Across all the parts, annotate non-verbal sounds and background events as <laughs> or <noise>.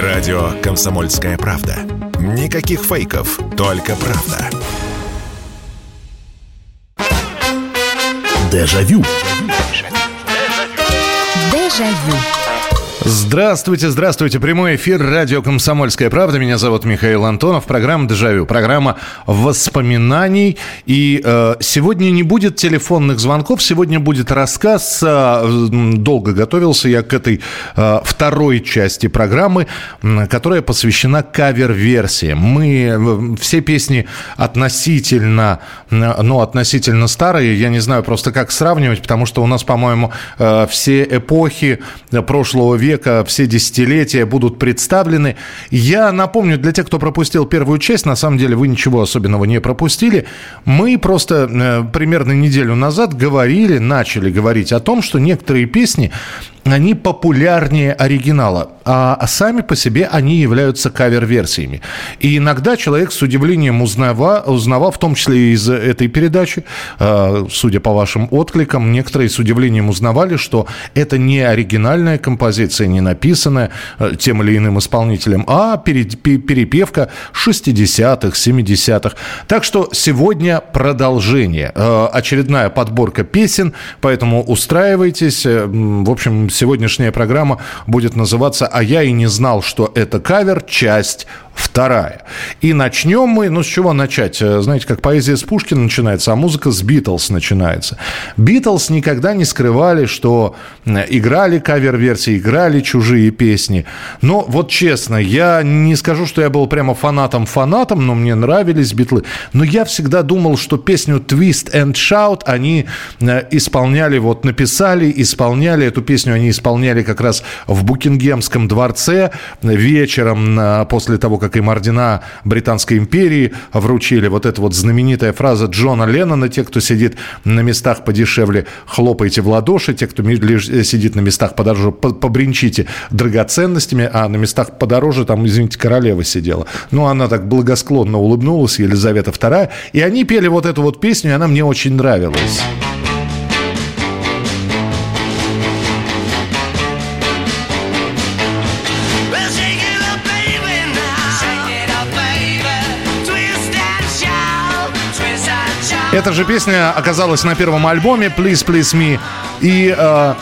Радио «Комсомольская правда». Никаких фейков, только правда. Дежавю. Дежавю. Здравствуйте, здравствуйте. Прямой эфир радио «Комсомольская правда». Меня зовут Михаил Антонов. Программа «Дежавю». Программа воспоминаний. И э, сегодня не будет телефонных звонков. Сегодня будет рассказ. Э, долго готовился я к этой э, второй части программы, которая посвящена кавер-версии. Мы э, все песни относительно, э, ну, относительно старые. Я не знаю просто как сравнивать, потому что у нас, по-моему, э, все эпохи прошлого века века, все десятилетия будут представлены. Я напомню, для тех, кто пропустил первую часть, на самом деле вы ничего особенного не пропустили. Мы просто э, примерно неделю назад говорили, начали говорить о том, что некоторые песни они популярнее оригинала, а сами по себе они являются кавер-версиями. И иногда человек с удивлением узнава, узнавал, в том числе из этой передачи, э, судя по вашим откликам, некоторые с удивлением узнавали, что это не оригинальная композиция, не написанная э, тем или иным исполнителем, а перепевка 60-х, 70-х. Так что сегодня продолжение. Э, очередная подборка песен, поэтому устраивайтесь. В общем, сегодняшняя программа будет называться «А я и не знал, что это кавер. Часть вторая». И начнем мы, ну, с чего начать? Э, знаете, как поэзия с Пушкина начинается, а музыка с Битлз начинается. Битлз никогда не скрывали, что играли кавер-версии, играли чужие песни. Но вот честно, я не скажу, что я был прямо фанатом-фанатом, но мне нравились битлы. Но я всегда думал, что песню «Twist and Shout» они э, исполняли, вот написали, исполняли эту песню, они исполняли как раз в Букингемском дворце вечером после того, как им ордена Британской империи вручили. Вот эта вот знаменитая фраза Джона Леннона, те, кто сидит на местах подешевле, хлопайте в ладоши, те, кто сидит на местах подороже, побринчите драгоценностями, а на местах подороже, там, извините, королева сидела. Ну, она так благосклонно улыбнулась, Елизавета II, и они пели вот эту вот песню, и она мне очень нравилась. Эта же песня оказалась на первом альбоме «Please, Please Me». И э,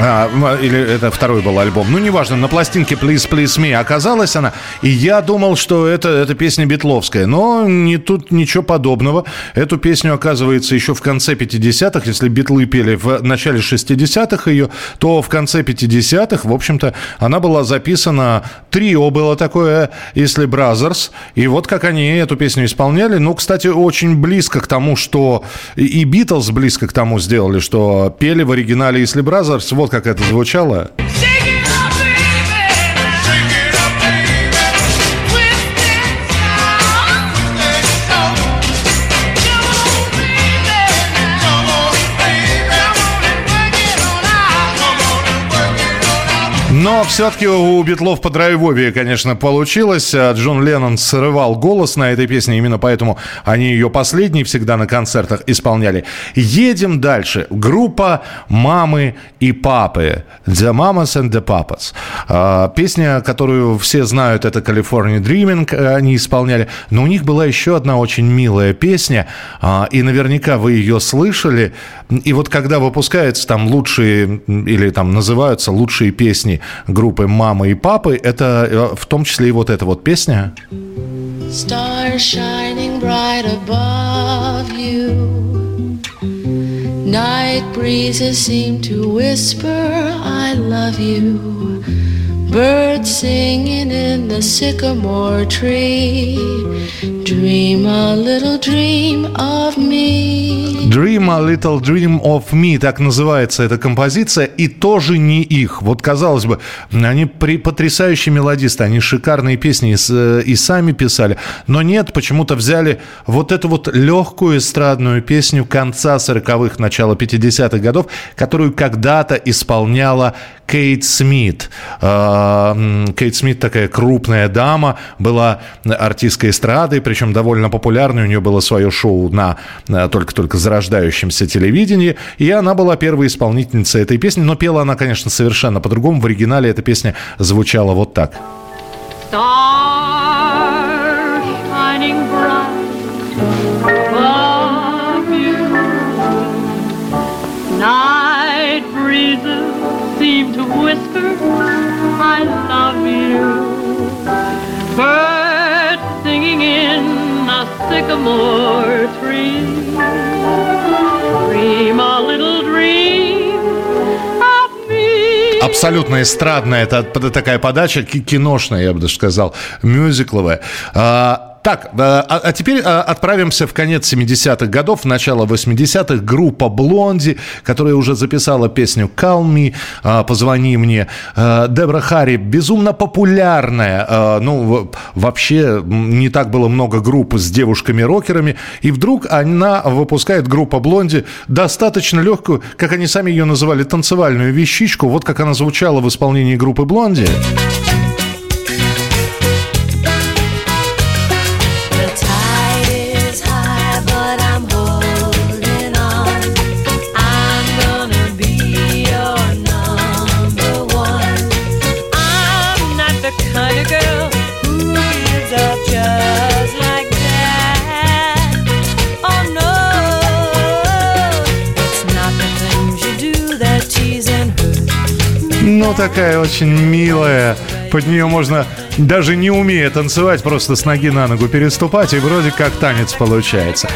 а, или это второй был альбом. Ну, неважно, на пластинке Please Please Me оказалась она. И я думал, что это, это песня Битловская. Но не тут ничего подобного. Эту песню, оказывается, еще в конце 50-х, если Битлы пели в начале 60-х ее, то в конце 50-х, в общем-то, она была записана. Трио было такое, если Brothers. И вот как они эту песню исполняли. Ну, кстати, очень близко к тому, что и Битлз близко к тому сделали, что пели в оригинале если Brothers. Вот вот как это звучало. Но все-таки у Битлов по драйвовее, конечно, получилось. А Джон Леннон срывал голос на этой песне, именно поэтому они ее последние всегда на концертах исполняли. Едем дальше. Группа «Мамы и папы». The Mamas and the Papas. А, песня, которую все знают, это «California Dreaming» они исполняли. Но у них была еще одна очень милая песня, а, и наверняка вы ее слышали. И вот когда выпускаются там лучшие, или там называются лучшие песни группы «Мама и папы». Это э, в том числе и вот эта вот песня. Stars shining bright above you Night breezes seem to whisper I love you Birds singing in the sycamore tree Dream a little dream of me Dream a Little Dream of Me, так называется эта композиция, и тоже не их. Вот, казалось бы, они при, потрясающие мелодисты, они шикарные песни и, э, и сами писали, но нет, почему-то взяли вот эту вот легкую эстрадную песню конца 40-х, начала 50-х годов, которую когда-то исполняла Кейт Смит. Э, Кейт Смит такая крупная дама, была артисткой эстрады, причем довольно популярной. У нее было свое шоу на только-только зарождающемся телевидении. И она была первой исполнительницей этой песни. Но пела она, конечно, совершенно по-другому. В оригинале эта песня звучала вот так. Birds singing in sycamore tree. Dream a little dream абсолютно эстрадная, это такая подача киношная, я бы даже сказал, мюзикловая. А, так, а, а теперь а, отправимся в конец 70-х годов, в начало 80-х. Группа «Блонди», которая уже записала песню «Call Me», а, «Позвони мне». Дебра Харри безумно популярная. Ну, вообще не так было много групп с девушками-рокерами. И вдруг она выпускает, группа «Блонди», достаточно легкую, как они сами ее называли, танцевальную вещичку. Вот как она звучала в исполнении группы «Блонди». Ну, такая очень милая. Под нее можно, даже не умея танцевать, просто с ноги на ногу переступать, и вроде как танец получается.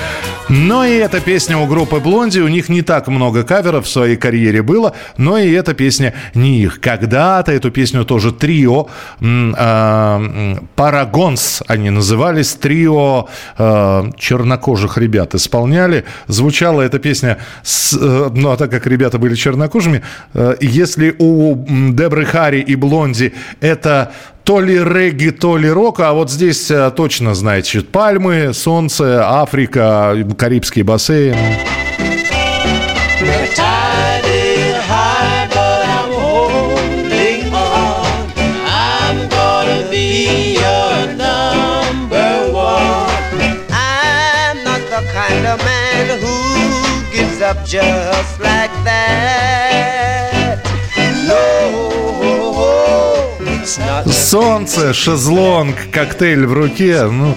Но и эта песня у группы Блонди, у них не так много каверов в своей карьере было, но и эта песня не их. Когда-то эту песню тоже трио, э, Парагонс они назывались, трио э, чернокожих ребят исполняли. Звучала эта песня, с, э, ну а так как ребята были чернокожими, э, если у Дебры Харри и Блонди это то ли регги, то ли рок, а вот здесь э, точно, знаете, пальмы, солнце, Африка, Карибский бассейн. just like that. Солнце, шезлонг, коктейль в руке. Ну,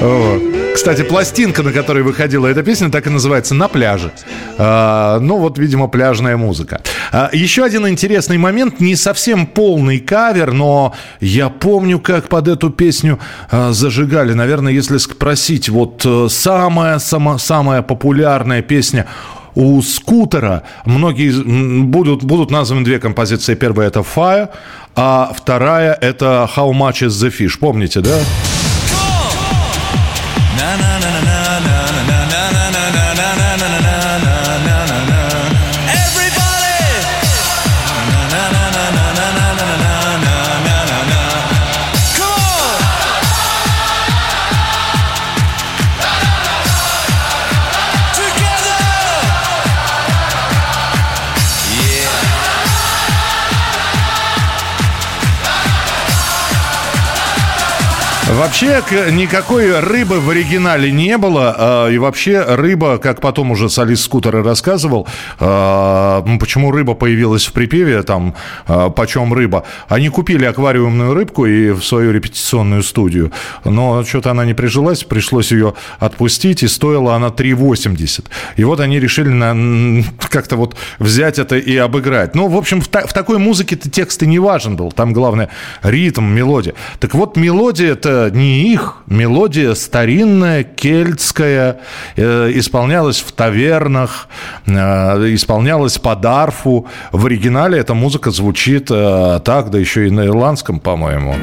вот. Кстати, пластинка, на которой выходила эта песня, так и называется «На пляже». А, ну, вот, видимо, пляжная музыка. А, еще один интересный момент. Не совсем полный кавер, но я помню, как под эту песню а, зажигали. Наверное, если спросить, вот э, самая, самая, самая популярная песня у скутера многие будут, будут названы две композиции. Первая это Fire, а вторая это How Much is the Fish. Помните, да? Вообще никакой рыбы в оригинале не было. А, и вообще рыба, как потом уже солист скутера рассказывал, а, почему рыба появилась в припеве, там, а, почем рыба. Они купили аквариумную рыбку и в свою репетиционную студию. Но что-то она не прижилась, пришлось ее отпустить, и стоила она 3,80. И вот они решили на, как-то вот взять это и обыграть. Ну, в общем, в, та, в такой музыке текст и не важен был. Там главное ритм, мелодия. Так вот, мелодия это не их. Мелодия старинная, кельтская, э, исполнялась в тавернах, э, исполнялась под арфу. В оригинале эта музыка звучит э, так, да еще и на ирландском, по-моему.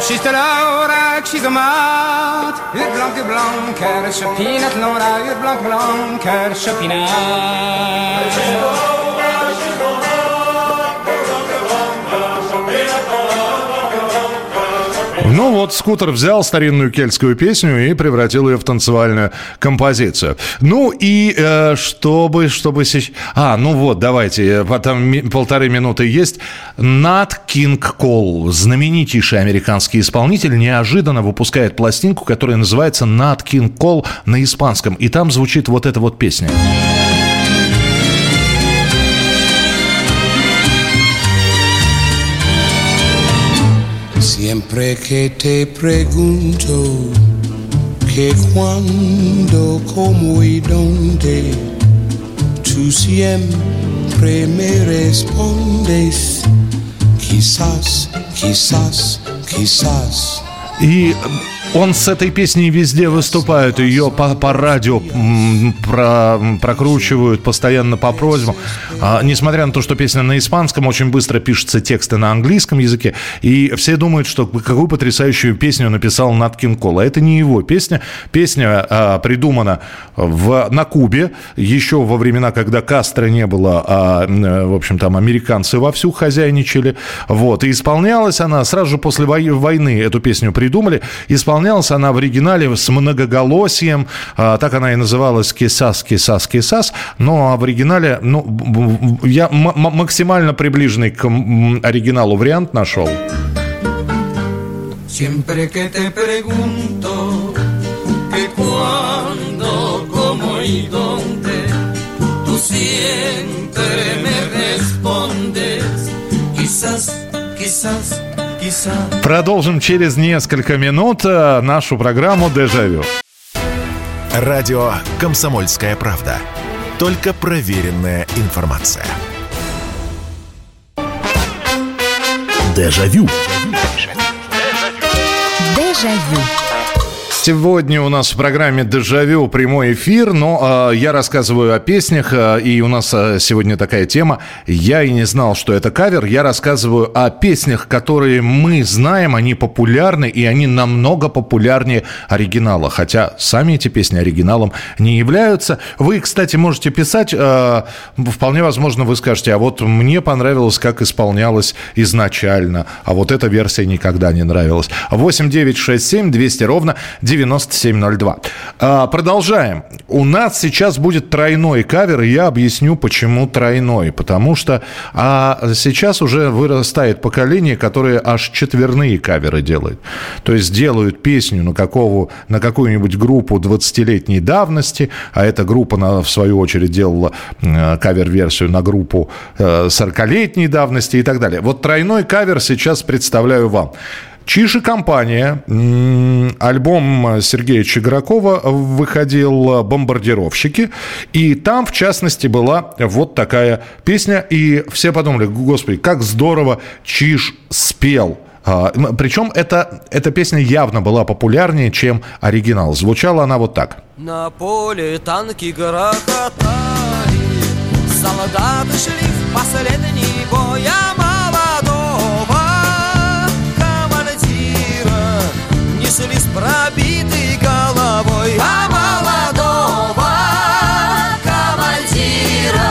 She's still out, she's a blank, Kershopinat, Nora, Blanc, Blanc, Kershopinat. Ну вот, скутер взял старинную кельтскую песню и превратил ее в танцевальную композицию. Ну и э, чтобы, чтобы сейчас... А, ну вот, давайте, потом полторы минуты есть. Нат Кинг Кол, знаменитейший американский исполнитель, неожиданно выпускает пластинку, которая называется Нат Кинг Кол на испанском. И там звучит вот эта вот песня. Siempre que te pregunto que cuando, cómo y dónde, tú siempre me respondes, quizás, quizás, quizás. И Он с этой песней везде выступает, ее по, по радио про, прокручивают постоянно по просьбам. А, несмотря на то, что песня на испанском, очень быстро пишутся тексты на английском языке, и все думают, что какую потрясающую песню написал Нат Кинг А это не его песня. Песня а, придумана в, на Кубе, еще во времена, когда Кастро не было, а, в общем, там американцы вовсю хозяйничали. Вот, и исполнялась она сразу же после войны, эту песню придумали, исполнялась исполнялась она в оригинале с многоголосием, а, так она и называлась «Кисас, кисас, кисас», но в оригинале, ну, я максимально приближенный к оригиналу вариант нашел. Siempre que te pregunto que cuándo, cómo y dónde, tú siempre me respondes, quizás, quizás, Продолжим через несколько минут э, нашу программу «Дежавю». Радио «Комсомольская правда». Только проверенная информация. Дежавю. Дежавю. Сегодня у нас в программе «Дежавю» прямой эфир, но э, я рассказываю о песнях, э, и у нас э, сегодня такая тема. Я и не знал, что это кавер. Я рассказываю о песнях, которые мы знаем, они популярны, и они намного популярнее оригинала. Хотя сами эти песни оригиналом не являются. Вы, кстати, можете писать, э, вполне возможно, вы скажете, а вот мне понравилось, как исполнялось изначально, а вот эта версия никогда не нравилась. 8 9 6 7 200 ровно 9702. А, продолжаем. У нас сейчас будет тройной кавер, и я объясню, почему тройной. Потому что а сейчас уже вырастает поколение, которое аж четверные каверы делает. То есть делают песню на, какого, на какую-нибудь группу 20-летней давности, а эта группа, на, в свою очередь, делала э, кавер-версию на группу э, 40-летней давности и так далее. Вот тройной кавер сейчас представляю вам. Чижи компания. Альбом Сергея Чигракова выходил «Бомбардировщики». И там, в частности, была вот такая песня. И все подумали, господи, как здорово Чиж спел. А, причем эта, эта песня явно была популярнее, чем оригинал. Звучала она вот так. На поле танки грохотали, солдаты шли в последний бой, мысли с пробитой головой. А молодого командира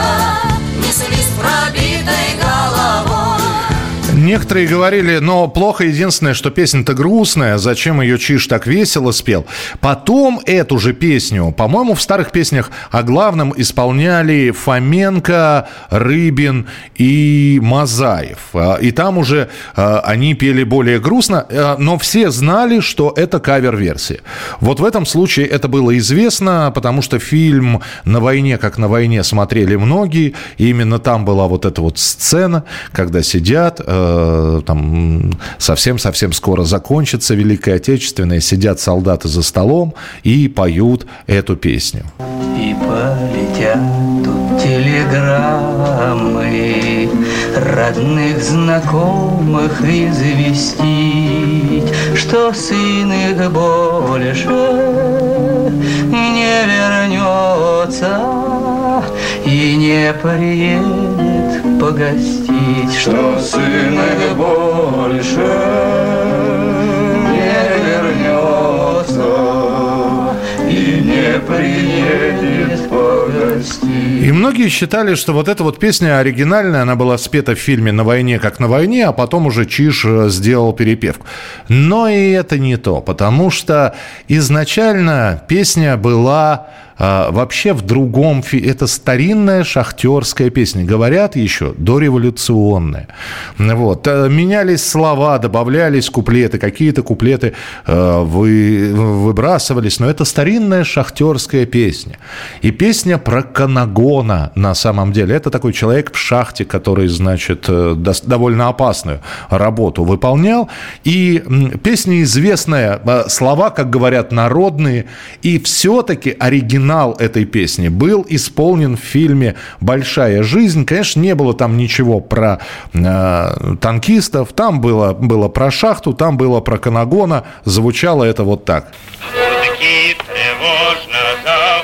Несли с пробитой головой Некоторые говорили, но плохо единственное, что песня-то грустная, зачем ее Чиш так весело спел. Потом эту же песню, по-моему, в старых песнях о главном исполняли Фоменко, Рыбин и Мазаев. А, и там уже а, они пели более грустно, а, но все знали, что это кавер-версия. Вот в этом случае это было известно, потому что фильм «На войне, как на войне» смотрели многие, и именно там была вот эта вот сцена, когда сидят там совсем-совсем скоро закончится Великая Отечественная, сидят солдаты за столом и поют эту песню. И полетят тут телеграммы Родных, знакомых известить Что сын их больше не вернется И не приедет погостить, что сын их больше не вернется. И не И многие считали, что вот эта вот песня оригинальная, она была спета в фильме «На войне, как на войне», а потом уже Чиш э, сделал перепевку. Но и это не то, потому что изначально песня была а, вообще в другом... Это старинная шахтерская песня. Говорят еще дореволюционная. Вот. Э, менялись слова, добавлялись куплеты. Какие-то куплеты э, вы, выбрасывались. Но это старинная шахтерская песня. И песня про Канагона на самом деле. Это такой человек в шахте, который, значит, э, довольно опасную работу выполнял. И песня известная. Слова, как говорят, народные. И все-таки оригинал этой песни был исполнен в фильме «Большая жизнь». Конечно, не было там ничего про э, танкистов, там было, было про шахту, там было про Канагона. Звучало это вот так.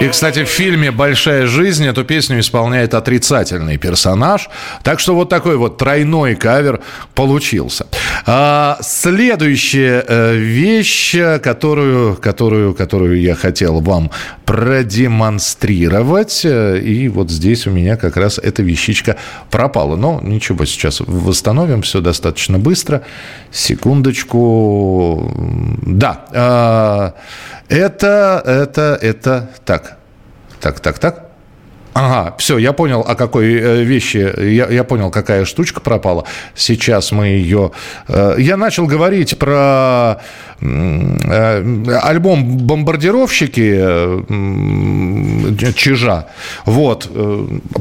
И, кстати, в фильме «Большая жизнь» эту песню исполняет отрицательный персонаж. Так что вот такой вот тройной кавер получился. А, следующая э, вещь, которую, которую, которую я хотел вам продемонстрировать. Э, и вот здесь у меня как раз эта вещичка пропала. Но ничего, сейчас восстановим все достаточно быстро. Секундочку. Да. А, это, это, это... Так, так, так, так. Ага, все, я понял, о какой э, вещи, я, я понял, какая штучка пропала. Сейчас мы ее... Э, я начал говорить про альбом «Бомбардировщики» Чижа. Вот,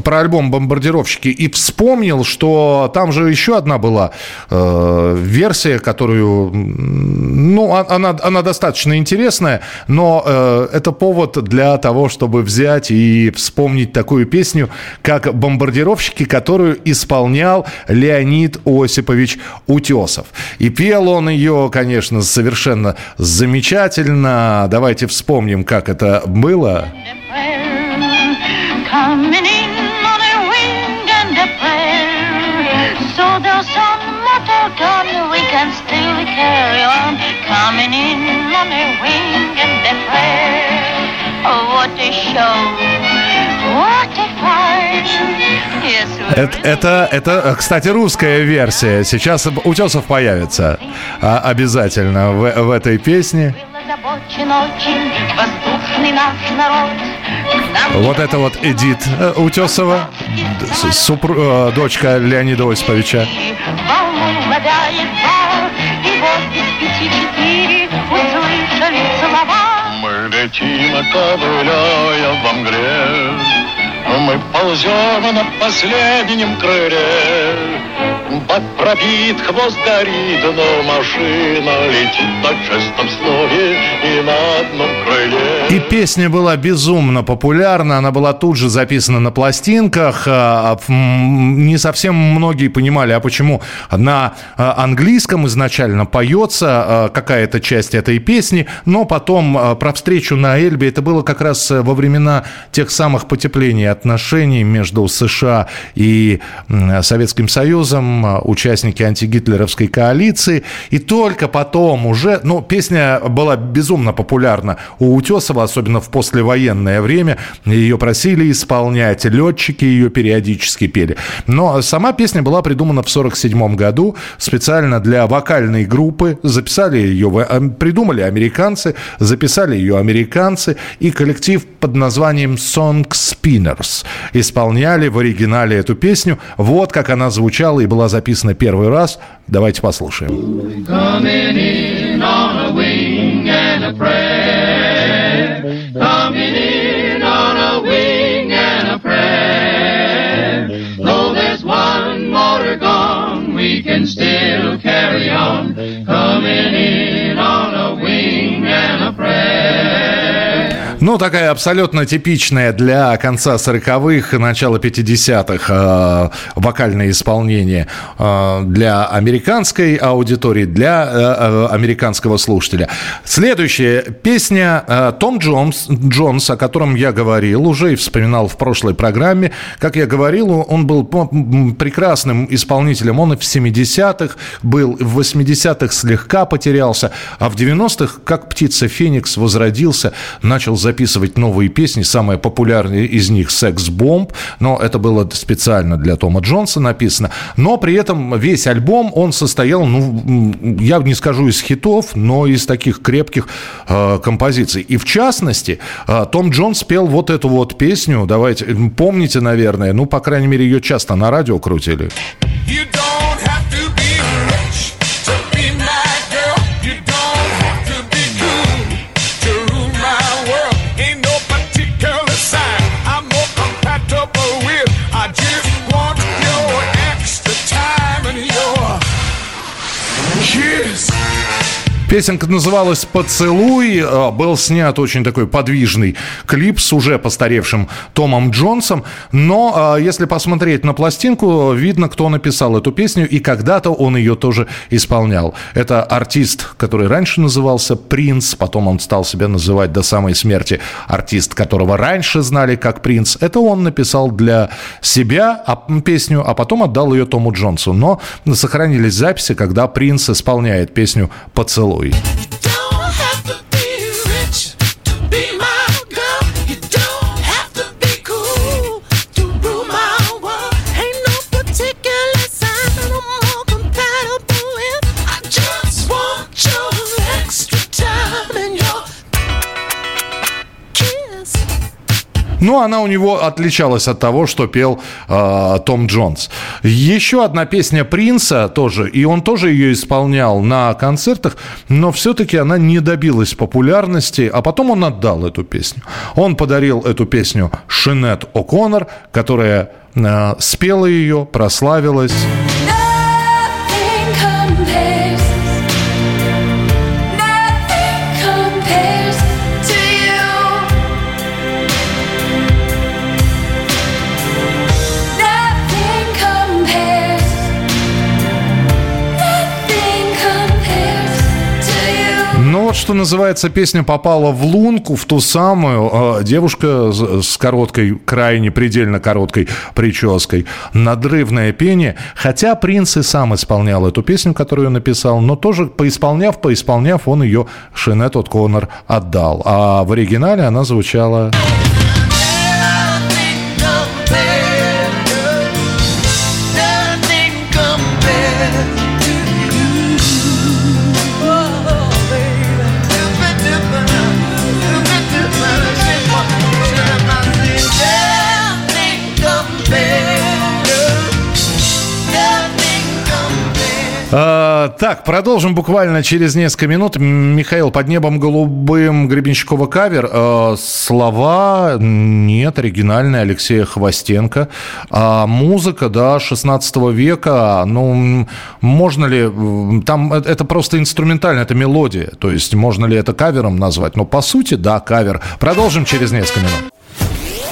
про альбом «Бомбардировщики». И вспомнил, что там же еще одна была версия, которую... Ну, а, она, она достаточно интересная, но это повод для того, чтобы взять и вспомнить такую песню, как «Бомбардировщики», которую исполнял Леонид Осипович Утесов. И пел он ее, конечно, совершенно замечательно. Давайте вспомним, как это было. What a show! Это, это, это, кстати, русская версия. Сейчас Утесов появится а, обязательно в, в этой песне. Вот это вот Эдит э, Утесова, супру, э, дочка Леонида Осиповича. Мы летим, ковыляя во мгле, мы ползем на последнем крыле Бак пробит, хвост горит, но машина летит на честном слове и на одном крыле. И песня была безумно популярна, она была тут же записана на пластинках. А, не совсем многие понимали, а почему на а, английском изначально поется а, какая-то часть этой песни, но потом про встречу на Эльбе, это было как раз во времена тех самых потеплений отношений между США и Советским Союзом, участники антигитлеровской коалиции. И только потом уже, ну, песня была безумно популярна у Утесова, особенно в послевоенное время. Ее просили исполнять, летчики ее периодически пели. Но сама песня была придумана в 1947 году специально для вокальной группы. Записали ее, э, придумали американцы, записали ее американцы, и коллектив под названием Song Spinners исполняли в оригинале эту песню. Вот как она звучала и была записано первый раз. Давайте послушаем. coming in on a wing and a prayer. Ну, такая абсолютно типичная для конца 40-х, начала 50-х э, вокальное исполнение э, для американской аудитории, для э, э, американского слушателя. Следующая песня э, Том Джонс, Джонс, о котором я говорил уже и вспоминал в прошлой программе. Как я говорил, он был прекрасным исполнителем. Он и в 70-х был, в 80-х слегка потерялся, а в 90-х, как птица Феникс, возродился, начал записывать новые песни. Самая популярная из них «Секс-бомб», но это было специально для Тома Джонса написано. Но при этом весь альбом, он состоял, ну, я не скажу из хитов, но из таких крепких э, композиций. И в частности, э, Том Джонс пел вот эту вот песню, давайте, помните, наверное, ну, по крайней мере, ее часто на радио крутили. You Песенка называлась «Поцелуй». А, был снят очень такой подвижный клип с уже постаревшим Томом Джонсом. Но а, если посмотреть на пластинку, видно, кто написал эту песню. И когда-то он ее тоже исполнял. Это артист, который раньше назывался Принц. Потом он стал себя называть до самой смерти артист, которого раньше знали как Принц. Это он написал для себя песню, а потом отдал ее Тому Джонсу. Но сохранились записи, когда Принц исполняет песню «Поцелуй». week. Ну, она у него отличалась от того, что пел э, Том Джонс. Еще одна песня Принца тоже, и он тоже ее исполнял на концертах, но все-таки она не добилась популярности, а потом он отдал эту песню. Он подарил эту песню Шинет О'Коннор, которая э, спела ее, прославилась. Что называется, песня попала в лунку, в ту самую. А, девушка с короткой, крайне предельно короткой прической. Надрывное пение. Хотя принц и сам исполнял эту песню, которую написал, но тоже поисполняв, поисполняв, он ее Шинет Коннор отдал. А в оригинале она звучала... так, продолжим буквально через несколько минут. Михаил, под небом голубым Гребенщикова кавер. А, слова нет, оригинальные Алексея Хвостенко. А музыка, да, 16 века. Ну, можно ли... Там это просто инструментально, это мелодия. То есть можно ли это кавером назвать? Но по сути, да, кавер. Продолжим через несколько минут.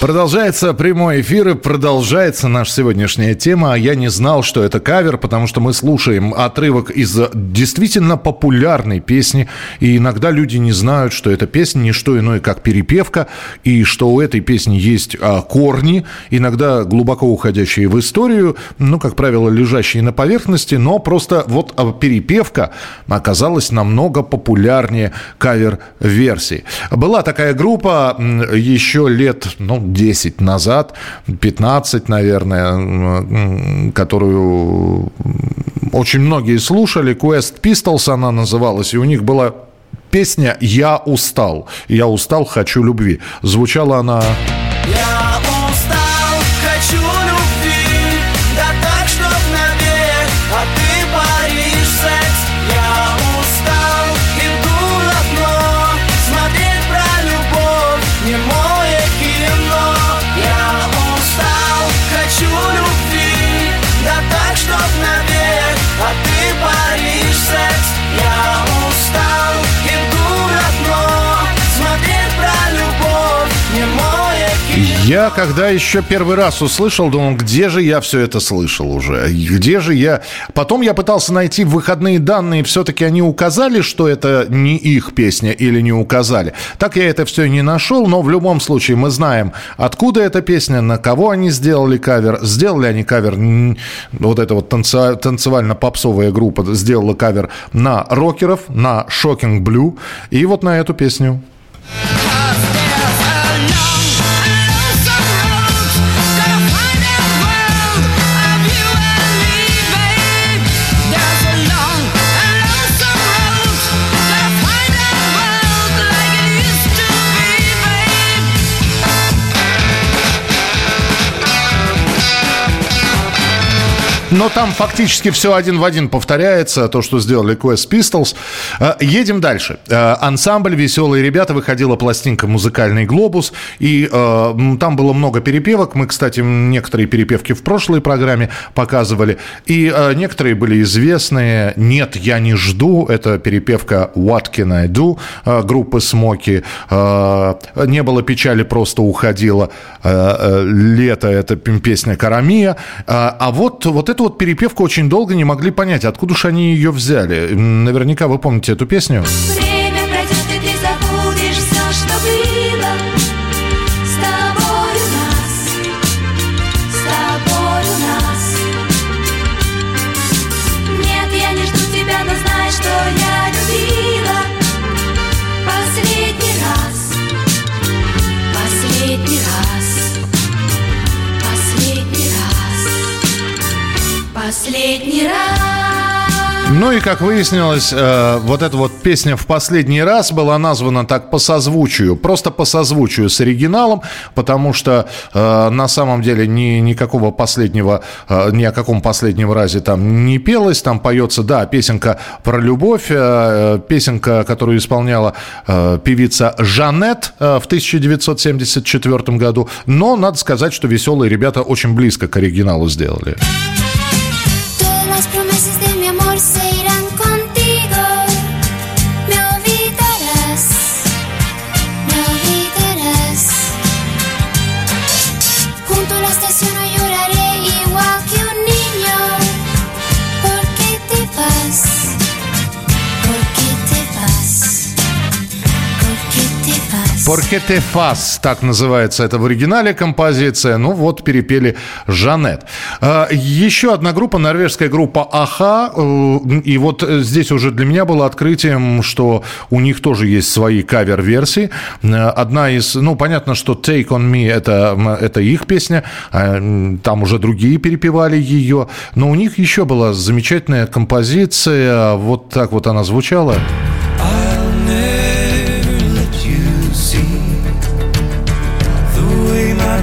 Продолжается прямой эфир и продолжается наша сегодняшняя тема. Я не знал, что это кавер, потому что мы слушаем отрывок из действительно популярной песни. И иногда люди не знают, что эта песня не что иное, как перепевка, и что у этой песни есть а, корни, иногда глубоко уходящие в историю, ну, как правило, лежащие на поверхности, но просто вот а, перепевка оказалась намного популярнее кавер-версии. Была такая группа еще лет, ну, 10 назад, 15, наверное, которую очень многие слушали. Quest Pistols она называлась, и у них была песня «Я устал». «Я устал, хочу любви». Звучала она... Я когда еще первый раз услышал, думал, где же я все это слышал уже? Где же я... Потом я пытался найти выходные данные, все-таки они указали, что это не их песня или не указали. Так я это все не нашел, но в любом случае мы знаем, откуда эта песня, на кого они сделали кавер. Сделали они кавер, вот эта вот танцевально-попсовая группа сделала кавер на рокеров, на Shocking Blue и вот на эту песню. Но там фактически все один в один повторяется, то, что сделали Quest Pistols. Э, едем дальше. Э, ансамбль «Веселые ребята» выходила пластинка «Музыкальный глобус», и э, там было много перепевок. Мы, кстати, некоторые перепевки в прошлой программе показывали, и некоторые были известные. «Нет, я не жду» — это перепевка «What can I do» группы «Смоки». «Не было печали, просто уходила». Э, «Лето» — это песня «Карамия». А вот, вот эту вот перепевку очень долго не могли понять, откуда же они ее взяли. Наверняка вы помните эту песню. Время и, как выяснилось, э, вот эта вот песня «В последний раз» была названа так по созвучию, просто по созвучию с оригиналом, потому что э, на самом деле ни, никакого последнего, э, ни о каком последнем разе там не пелось, там поется, да, песенка про любовь, э, песенка, которую исполняла э, певица Жанет э, в 1974 году, но надо сказать, что веселые ребята очень близко к оригиналу сделали. «Porque te faz» так называется это в оригинале композиция. Ну вот перепели Жанет. А, еще одна группа, норвежская группа Аха. Э, и вот здесь уже для меня было открытием, что у них тоже есть свои кавер-версии. Э, одна из, ну понятно, что «Take on me» это, это их песня. А, там уже другие перепевали ее. Но у них еще была замечательная композиция. Вот так вот она звучала.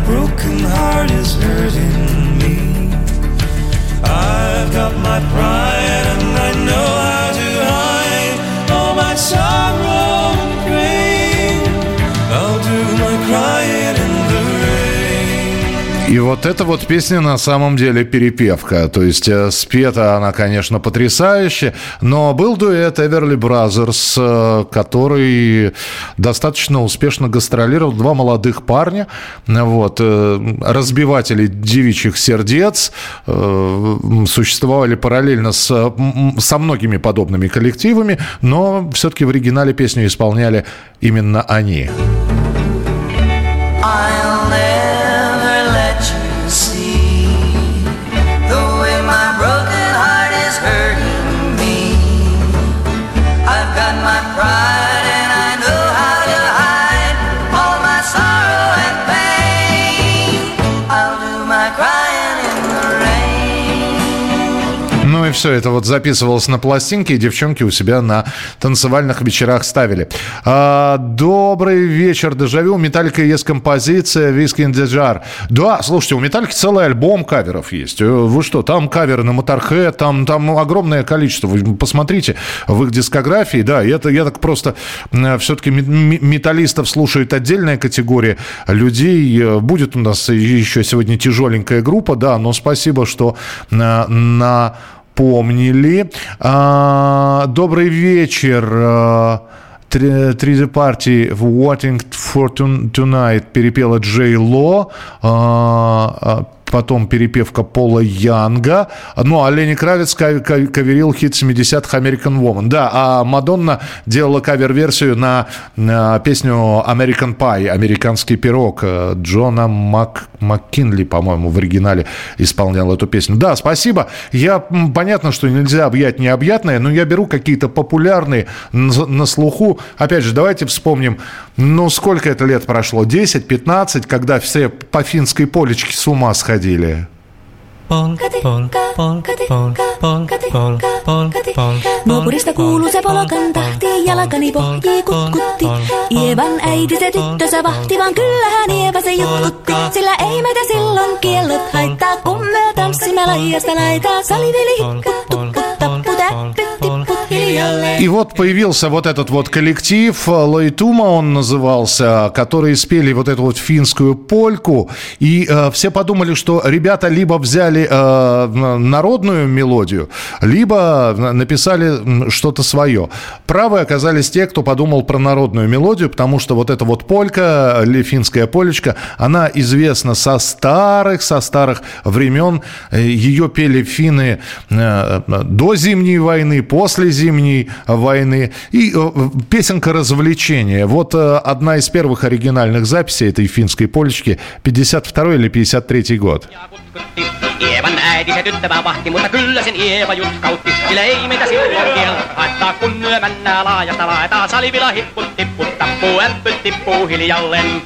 Broken heart is hurting me. I've got my pride И вот эта вот песня на самом деле перепевка. То есть э, спета она, конечно, потрясающая, но был дуэт Everly Brothers, э, который достаточно успешно гастролировал. Два молодых парня, вот, э, разбиватели девичьих сердец, существовали параллельно с, со многими подобными коллективами, но все-таки в оригинале песню исполняли именно они. I'll все, это вот записывалось на пластинке, и девчонки у себя на танцевальных вечерах ставили. А, добрый вечер, Дежавю. У Металлика есть композиция «Виски Jar». Да, слушайте, у Металлики целый альбом каверов есть. Э, вы что, там каверы на Motorhead, там, там огромное количество. Вы посмотрите в их дискографии. Да, это, я так просто... Э, Все-таки металлистов слушает отдельная категория людей. Э, будет у нас еще сегодня тяжеленькая группа, да, но спасибо, что на помнили. А, добрый вечер. 3D Party Waiting for Tonight перепела Джей Ло. А, потом перепевка Пола Янга. Ну, а Лени Кравец каверил хит 70-х American Woman. Да, а Мадонна делала кавер-версию на, на песню American Pie, американский пирог. Э, Джона Мак, Маккинли, по-моему, в оригинале исполнял эту песню. Да, спасибо. Я, понятно, что нельзя объять необъятное, но я беру какие-то популярные на, на слуху. Опять же, давайте вспомним, ну, сколько это лет прошло? 10-15, когда все по финской полечке с ума сходили ходили. Nuopurista kuuluu se polkan tahti, jalkani pohjii kutkutti. Ievan äiti se tyttönsä vahti, vaan kyllähän Ieva se jutkutti. Sillä ei meitä silloin kiellot haittaa, kun me tanssimme laijasta laitaa. Saliveli hikkut, И вот появился вот этот вот коллектив, Лайтума он назывался, которые спели вот эту вот финскую польку. И э, все подумали, что ребята либо взяли э, народную мелодию, либо написали что-то свое. Правы оказались те, кто подумал про народную мелодию, потому что вот эта вот полька, финская полечка, она известна со старых, со старых времен. Ее пели финны э, до Зимней войны, после Зимней войны. И э, песенка развлечения. Вот э, одна из первых оригинальных записей этой финской полечки, 52 или 53 год. Ämpyt tippuu hiljalleen.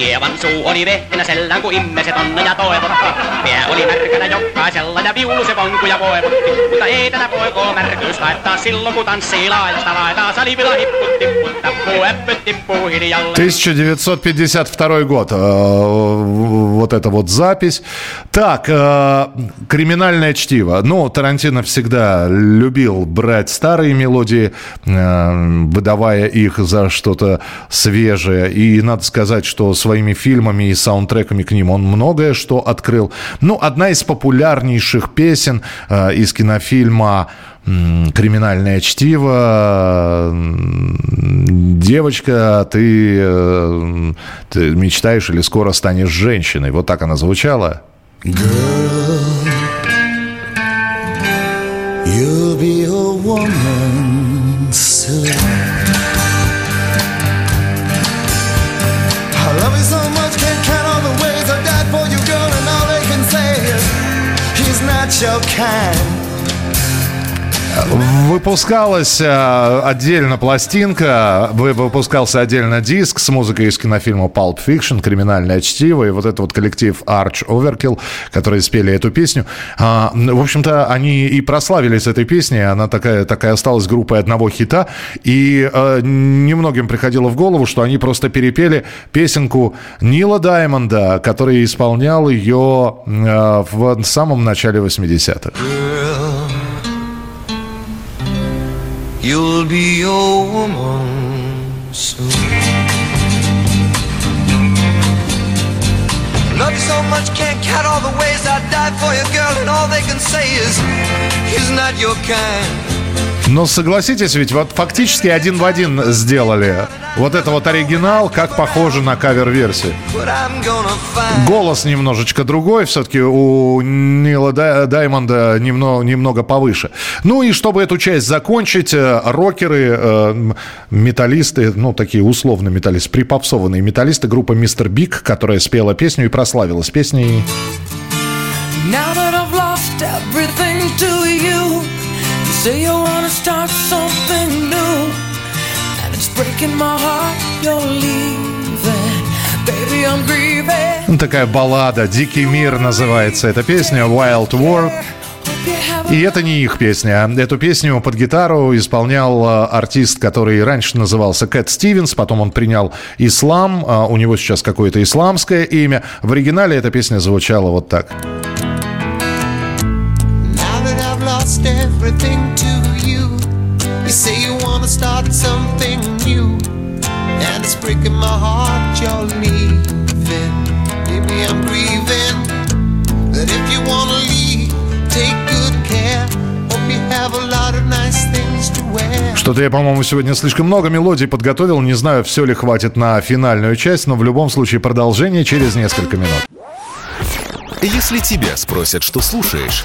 Ievan suu oli vehtenä sellään, kun immeset onna ja toivotti. Pää oli märkänä jokaisella ja viulu se vonkuja voivotti. Mutta ei tätä poikoo märkyys haittaa silloin, kun tanssii laajasta laetaan. Salivila hipput tipput tappuu, äppyt tippuu hiljalleen. 1952 год. Вот эта вот запись. Так, криминальное чтиво. Ну, Тарантино всегда любил брать старые мелодии, выдавая их за что-то свежее. И надо сказать, что с своими фильмами и саундтреками к ним он многое что открыл. Ну, одна из популярнейших песен э, из кинофильма криминальное чтиво. Девочка, ты, э, ты мечтаешь или скоро станешь женщиной. Вот так она звучала. Girl, you'll be a woman so kind. Выпускалась э, отдельно пластинка, выпускался отдельно диск с музыкой из кинофильма Pulp Fiction, «Криминальное чтиво», и вот этот вот коллектив Arch Overkill, которые спели эту песню. А, в общем-то, они и прославились этой песней, она такая, такая осталась группой одного хита, и э, немногим приходило в голову, что они просто перепели песенку Нила Даймонда, который исполнял ее э, в самом начале 80-х. You'll be your woman soon. Love you so much, can't count all the ways I'd die for you, girl, and all they can say is, he's not your kind. Но согласитесь, ведь вот фактически один в один сделали вот это вот оригинал, как похоже на кавер-версию. Голос немножечко другой, все-таки у Нила Даймонда немного, немного повыше. Ну и чтобы эту часть закончить, э, рокеры, э, металлисты, ну такие условно металлисты, припопсованные металлисты, группа Мистер Биг, которая спела песню и прославилась песней. Now that I've lost everything to you Say you wanna start something new And it's breaking my heart you're leaving Baby, I'm grieving Такая баллада «Дикий мир» называется эта песня «Wild World». И это не их песня. Эту песню под гитару исполнял а, артист, который раньше назывался Кэт Стивенс, потом он принял ислам, а, у него сейчас какое-то исламское имя. В оригинале эта песня звучала вот так. Lost everything to you. You say you wanna start something new, and it's breaking my heart you're leaving. Baby, I'm grieving. That if you wanna leave, take good care. Hope you have a lot of nice things. Что-то я, по-моему, сегодня слишком много мелодий подготовил. Не знаю, все ли хватит на финальную часть, но в любом случае продолжение через несколько минут. Если тебя спросят, что слушаешь,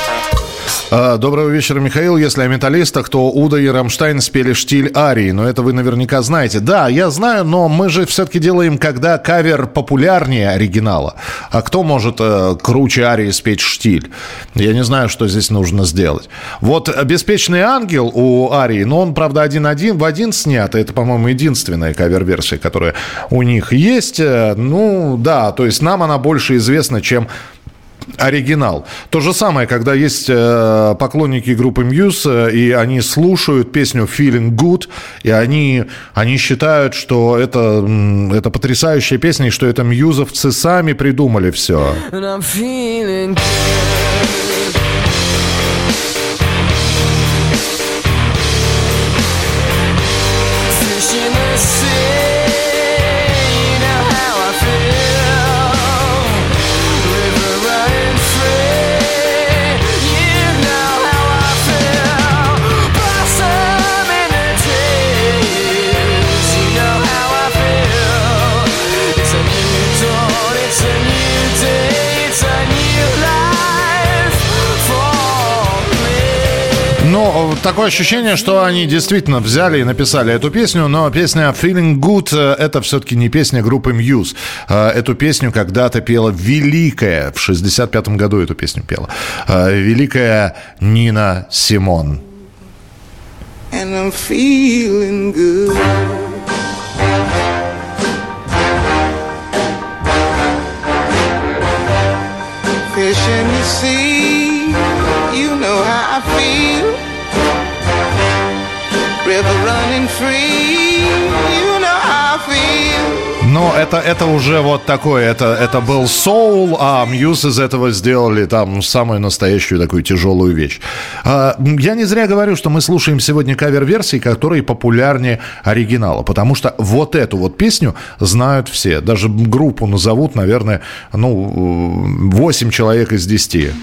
Доброго вечера, Михаил. Если о металлистах, то Уда и Рамштайн спели штиль арии, но это вы наверняка знаете. Да, я знаю, но мы же все-таки делаем, когда кавер популярнее оригинала. А кто может э, круче арии спеть штиль? Я не знаю, что здесь нужно сделать. Вот «Беспечный ангел» у арии, но он, правда, один-один в один снят. Это, по-моему, единственная кавер-версия, которая у них есть. Э, Ну, да, то есть нам она больше известна, чем оригинал. То же самое, когда есть э, поклонники группы Muse, э, и они слушают песню Feeling Good, и они, они считают, что это, это потрясающая песня, и что это мьюзовцы сами придумали все. And I'm feeling good. Ну, такое ощущение, что они действительно взяли и написали эту песню, но песня Feeling Good это все-таки не песня группы Muse. Э, Эту песню когда-то пела великая, в 65 году эту песню пела, э, великая Нина Симон. and I'm feeling good. Fish in the sea, Но это, это уже вот такое, это, это был соул, а Мьюз из этого сделали там самую настоящую такую тяжелую вещь. А, Я не зря говорю, что мы слушаем сегодня кавер-версии, которые популярнее оригинала, потому что вот эту вот песню знают все. Даже группу назовут, наверное, ну, 8 человек из 10.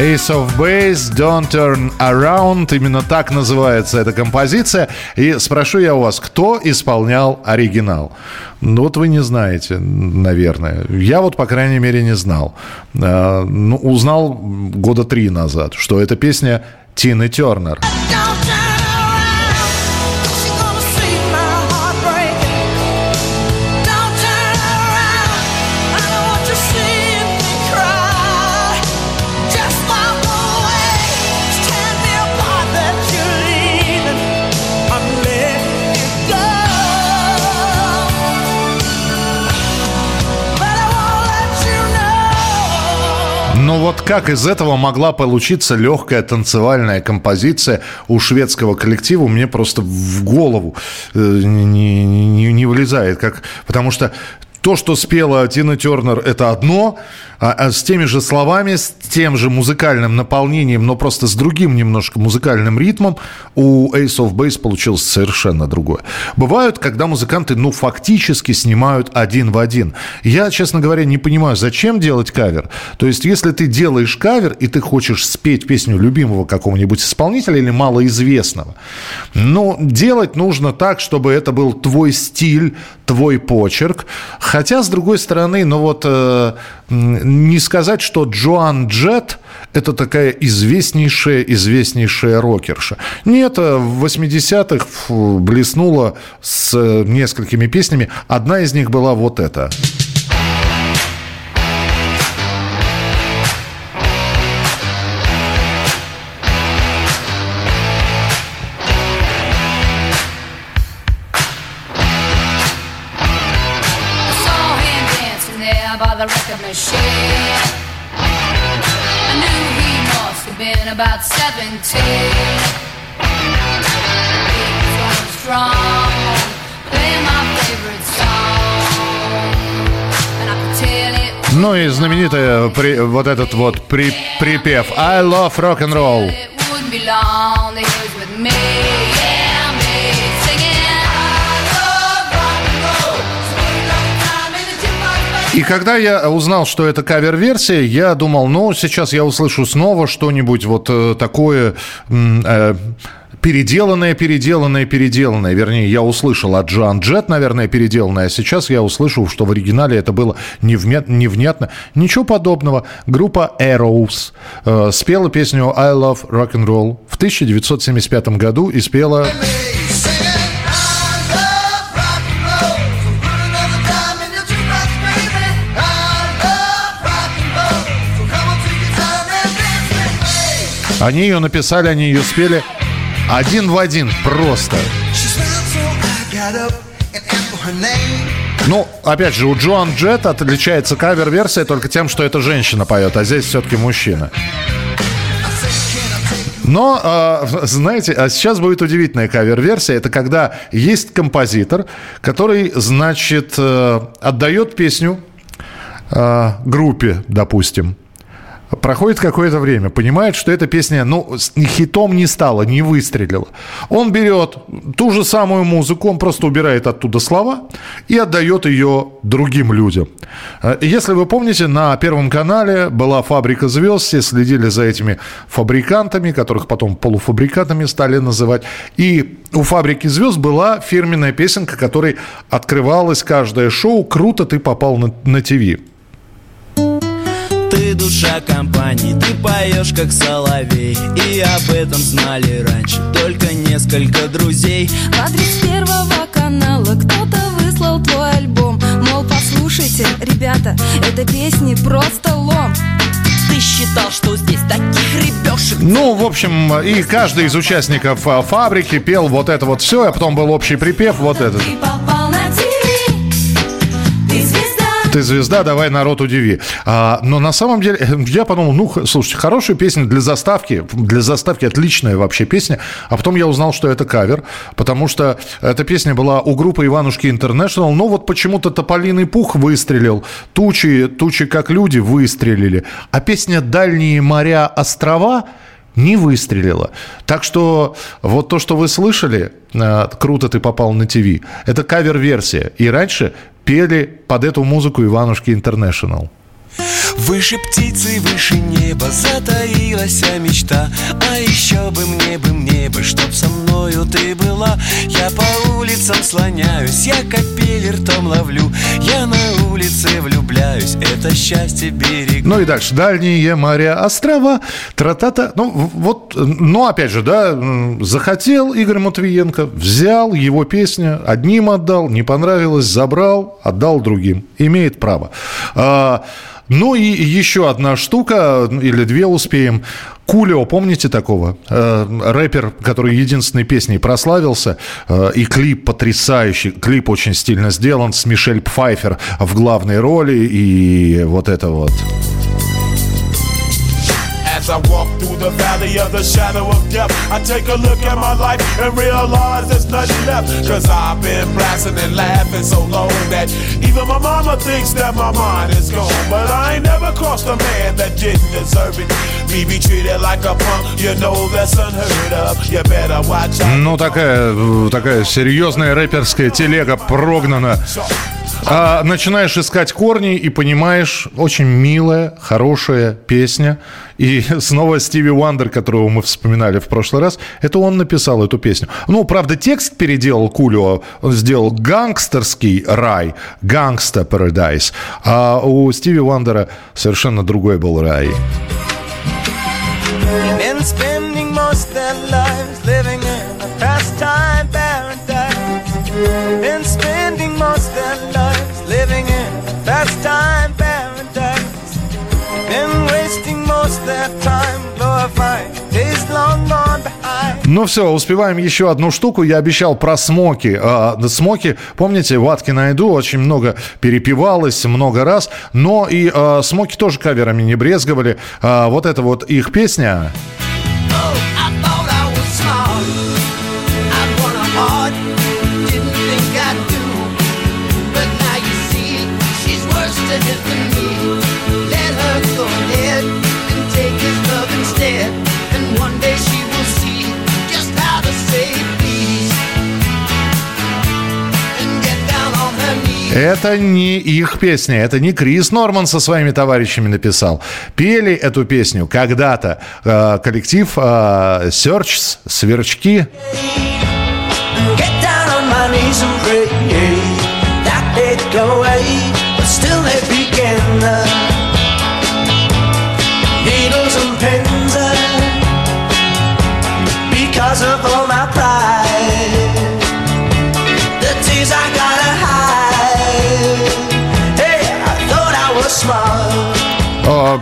Ace of Base, Don't Turn Around. Именно так называется эта композиция. И спрошу я у вас, кто исполнял оригинал? Ну, вот вы не знаете, наверное. Я вот, по крайней мере, не знал. А, Ну, узнал года три назад, что это песня Тины Тернер. Don't Ну вот как из этого могла получиться легкая танцевальная композиция у шведского коллектива, мне просто в голову э, не, не, не влезает. Как, потому что то, что спела Тина Тернер, это одно, а, а с теми же словами, с тем же музыкальным наполнением, но просто с другим немножко музыкальным ритмом у Ace of Base получилось совершенно другое. Бывают, когда музыканты, ну, фактически снимают один в один. Я, честно говоря, не понимаю, зачем делать кавер. То есть, если ты делаешь кавер, и ты хочешь спеть песню любимого какого-нибудь исполнителя или малоизвестного, ну, делать нужно так, чтобы это был твой стиль, твой почерк. Хотя, с другой стороны, ну вот э, не сказать, что Джоан Джет это такая известнейшая, известнейшая рокерша. Нет, в 80-х фу, блеснула с э, несколькими песнями. Одна из них была вот эта. Ну и знаменитая при- вот этот вот при- припев I love rock and roll. И когда я узнал, что это кавер-версия, я думал, ну, сейчас я услышу снова что-нибудь вот э, такое э, переделанное, переделанное, переделанное. Вернее, я услышал от Джан Джет, наверное, переделанное, а сейчас я услышу, что в оригинале это было невнятно. Ничего подобного. Группа Arrows э, спела песню I Love Rock and Roll в 1975 году и спела... Они ее написали, они ее спели один в один, просто. Ну, опять же, у Джоан Джет отличается кавер-версия только тем, что это женщина поет, а здесь все-таки мужчина. Но, а, знаете, а сейчас будет удивительная кавер-версия. Это когда есть композитор, который, значит, э, отдает песню э, группе, допустим. Проходит какое-то время, понимает, что эта песня, ну, хитом не стала, не выстрелила. Он берет ту же самую музыку, он просто убирает оттуда слова и отдает ее другим людям. Э, Если вы помните, на Первом канале была «Фабрика звезд», все следили за этими фабрикантами, которых потом полуфабрикатами стали называть. И у «Фабрики звезд» была фирменная песенка, которой открывалось каждое шоу «Круто ты попал на, на ТВ». Ты душа компании, ты поешь как соловей. И об этом знали раньше только несколько друзей. В адрес первого канала кто-то выслал твой альбом. Мол, послушайте, ребята, это песни просто лом. Ты считал, что здесь таких ребешек Ну, в общем, и каждый из участников а, фабрики пел вот это вот все, а потом был общий припев вот этот. Ты попал Ты звезда, давай народ удиви. А, но на самом деле <laughs> я подумал, ну, слушайте, хорошая песня для заставки, для заставки отличная вообще песня. А потом я узнал, что это кавер, потому что эта песня была у группы Иванушки Интернешнл. Но вот почему-то Тополиный Пух выстрелил, тучи, тучи как люди выстрелили. А песня «Дальние моря, острова» не выстрелила. Так что вот то, что вы слышали, э, круто ты попал на ТВ, это кавер-версия. И раньше пели под эту музыку Иванушки Интернешнл. Выше птицы, выше неба затаилась мечта А еще бы мне бы мне бы, чтоб со мною ты была Я по улицам слоняюсь, я капель ртом ловлю Я на улице влюбляюсь, это счастье берег Ну и дальше. Дальние моря, острова, тра-та-та. Ну, вот, но опять же, да, захотел Игорь Матвиенко, взял его песню, одним отдал, не понравилось, забрал, отдал другим. Имеет право. Ну и еще одна штука, или две успеем. Кулио, помните такого? Э, рэпер, который единственной песней прославился. Э, и клип потрясающий. Клип очень стильно сделан с Мишель Пфайфер в главной роли. И вот это вот. As I walk through the valley of the shadow of death, I take a look at my life and realize there's nothing left. Cause I've been blasting and laughing so long that even my mama thinks that my mind is gone. But I ain't never crossed a man that didn't deserve it. Me be treated like a punk, you know that's unheard of. You better watch out. Ну, такая, э, такая серьезная рэперская телега прогнана. А начинаешь искать корни и понимаешь, очень милая, хорошая песня. И снова Стиви Уандер, которого мы вспоминали в прошлый раз, это он написал эту песню. Ну, правда, текст переделал Кулио, он сделал гангстерский рай, гангста Paradise. А у Стиви Уандера совершенно другой был рай. Men Ну все, успеваем еще одну штуку. Я обещал про смоки. Да, смоки, помните, Ватки найду очень много перепевалось, много раз. Но и а, смоки тоже каверами не брезговали. А, вот это вот их песня. Это не их песня, это не Крис Норман со своими товарищами написал. Пели эту песню когда-то э, коллектив э, Search, Сверчки. Get down on my knees and pray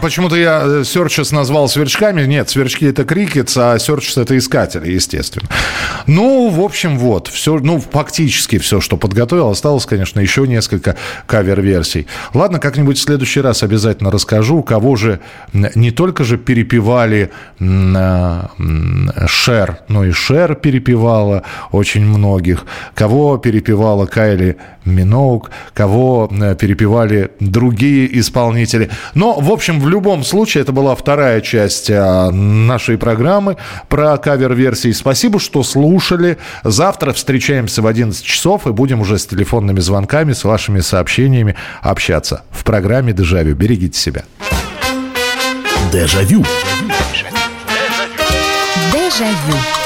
Почему-то я э, Серчес назвал сверчками. Нет, сверчки это крикетс, а Серчес это искатели, естественно. Ну, в общем, вот. Все, ну, фактически все, что подготовил. Осталось, конечно, еще несколько кавер-версий. Ладно, как-нибудь в следующий раз обязательно расскажу, кого же не только же перепевали а, Шер, но и Шер перепевала очень многих. Кого перепевала Кайли Миноук, кого э, перепевали другие исполнители. Но, в общем, в любом случае, это была вторая часть а, нашей программы про кавер-версии. Спасибо, что слушали. Завтра встречаемся в 11 часов и будем уже с телефонными звонками, с вашими сообщениями общаться в программе «Дежавю». Берегите себя. Дежавю. Дежавю.